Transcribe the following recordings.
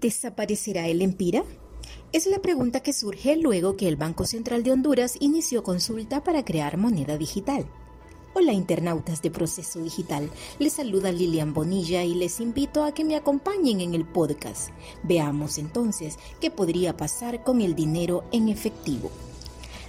¿Desaparecerá el Empira? Es la pregunta que surge luego que el Banco Central de Honduras inició consulta para crear moneda digital. Hola internautas de Proceso Digital, les saluda Lilian Bonilla y les invito a que me acompañen en el podcast. Veamos entonces qué podría pasar con el dinero en efectivo.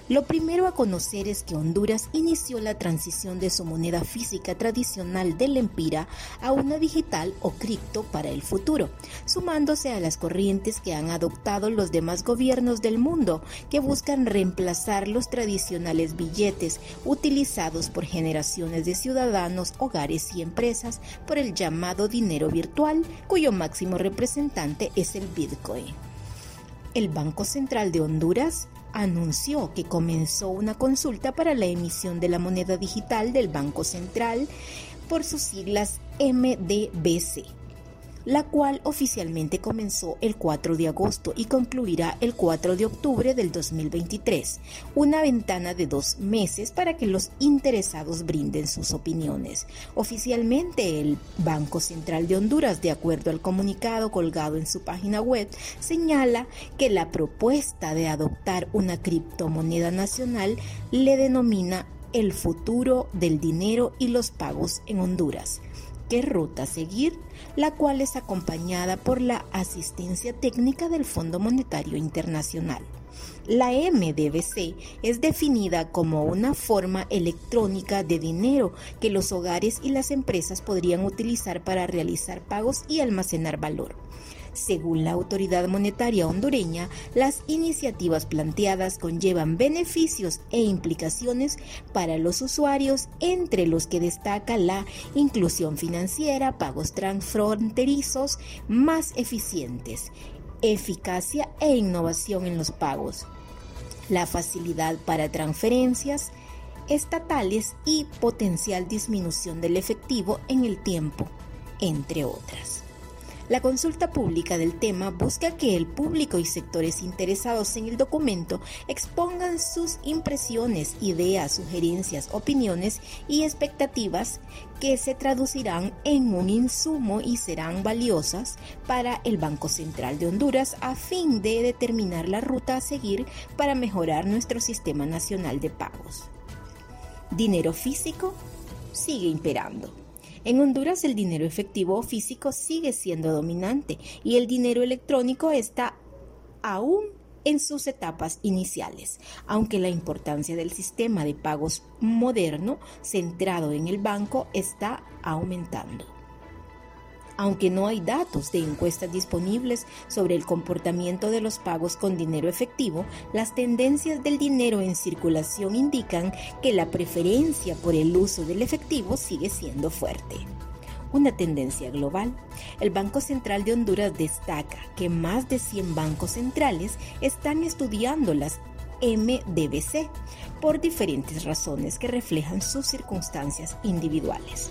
Lo primero a conocer es que Honduras inició la transición de su moneda física tradicional del empira a una digital o cripto para el futuro, sumándose a las corrientes que han adoptado los demás gobiernos del mundo que buscan reemplazar los tradicionales billetes utilizados por generaciones de ciudadanos, hogares y empresas por el llamado dinero virtual, cuyo máximo representante es el Bitcoin. El Banco Central de Honduras anunció que comenzó una consulta para la emisión de la moneda digital del Banco Central por sus siglas MDBC la cual oficialmente comenzó el 4 de agosto y concluirá el 4 de octubre del 2023, una ventana de dos meses para que los interesados brinden sus opiniones. Oficialmente el Banco Central de Honduras, de acuerdo al comunicado colgado en su página web, señala que la propuesta de adoptar una criptomoneda nacional le denomina el futuro del dinero y los pagos en Honduras qué ruta seguir, la cual es acompañada por la asistencia técnica del Fondo Monetario Internacional. La MDBC es definida como una forma electrónica de dinero que los hogares y las empresas podrían utilizar para realizar pagos y almacenar valor. Según la autoridad monetaria hondureña, las iniciativas planteadas conllevan beneficios e implicaciones para los usuarios, entre los que destaca la inclusión financiera, pagos transfronterizos más eficientes, eficacia e innovación en los pagos, la facilidad para transferencias estatales y potencial disminución del efectivo en el tiempo, entre otras. La consulta pública del tema busca que el público y sectores interesados en el documento expongan sus impresiones, ideas, sugerencias, opiniones y expectativas que se traducirán en un insumo y serán valiosas para el Banco Central de Honduras a fin de determinar la ruta a seguir para mejorar nuestro sistema nacional de pagos. Dinero físico sigue imperando. En Honduras el dinero efectivo físico sigue siendo dominante y el dinero electrónico está aún en sus etapas iniciales, aunque la importancia del sistema de pagos moderno centrado en el banco está aumentando. Aunque no hay datos de encuestas disponibles sobre el comportamiento de los pagos con dinero efectivo, las tendencias del dinero en circulación indican que la preferencia por el uso del efectivo sigue siendo fuerte una tendencia global. El Banco Central de Honduras destaca que más de 100 bancos centrales están estudiando las MDBC por diferentes razones que reflejan sus circunstancias individuales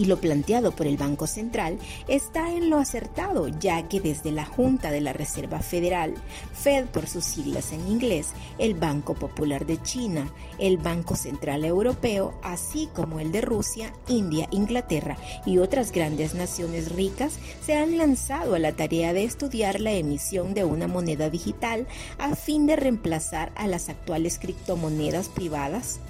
y lo planteado por el Banco Central está en lo acertado, ya que desde la Junta de la Reserva Federal, Fed por sus siglas en inglés, el Banco Popular de China, el Banco Central Europeo, así como el de Rusia, India, Inglaterra y otras grandes naciones ricas, se han lanzado a la tarea de estudiar la emisión de una moneda digital a fin de reemplazar a las actuales criptomonedas privadas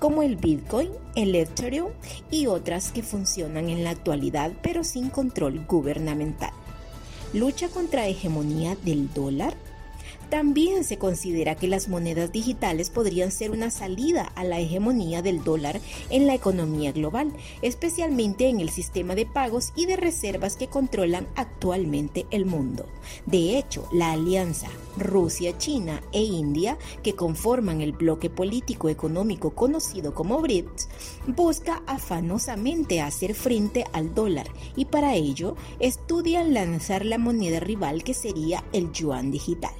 como el Bitcoin, el Ethereum y otras que funcionan en la actualidad pero sin control gubernamental. Lucha contra hegemonía del dólar también se considera que las monedas digitales podrían ser una salida a la hegemonía del dólar en la economía global, especialmente en el sistema de pagos y de reservas que controlan actualmente el mundo. De hecho, la alianza Rusia, China e India, que conforman el bloque político económico conocido como BRICS, busca afanosamente hacer frente al dólar y para ello estudian lanzar la moneda rival que sería el yuan digital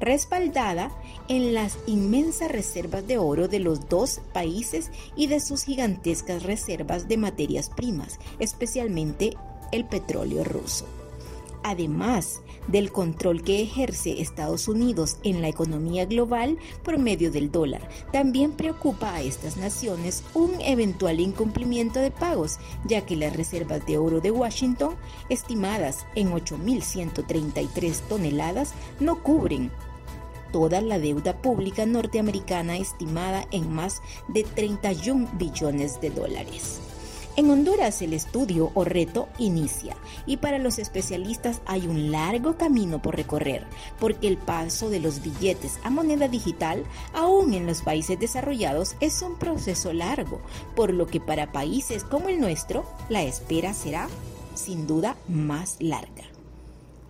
respaldada en las inmensas reservas de oro de los dos países y de sus gigantescas reservas de materias primas, especialmente el petróleo ruso. además del control que ejerce Estados Unidos en la economía global por medio del dólar. También preocupa a estas naciones un eventual incumplimiento de pagos, ya que las reservas de oro de Washington, estimadas en 8.133 toneladas, no cubren toda la deuda pública norteamericana estimada en más de 31 billones de dólares. En Honduras el estudio o reto inicia y para los especialistas hay un largo camino por recorrer porque el paso de los billetes a moneda digital aún en los países desarrollados es un proceso largo, por lo que para países como el nuestro la espera será sin duda más larga.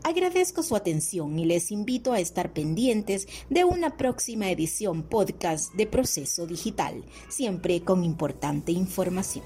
Agradezco su atención y les invito a estar pendientes de una próxima edición podcast de Proceso Digital, siempre con importante información.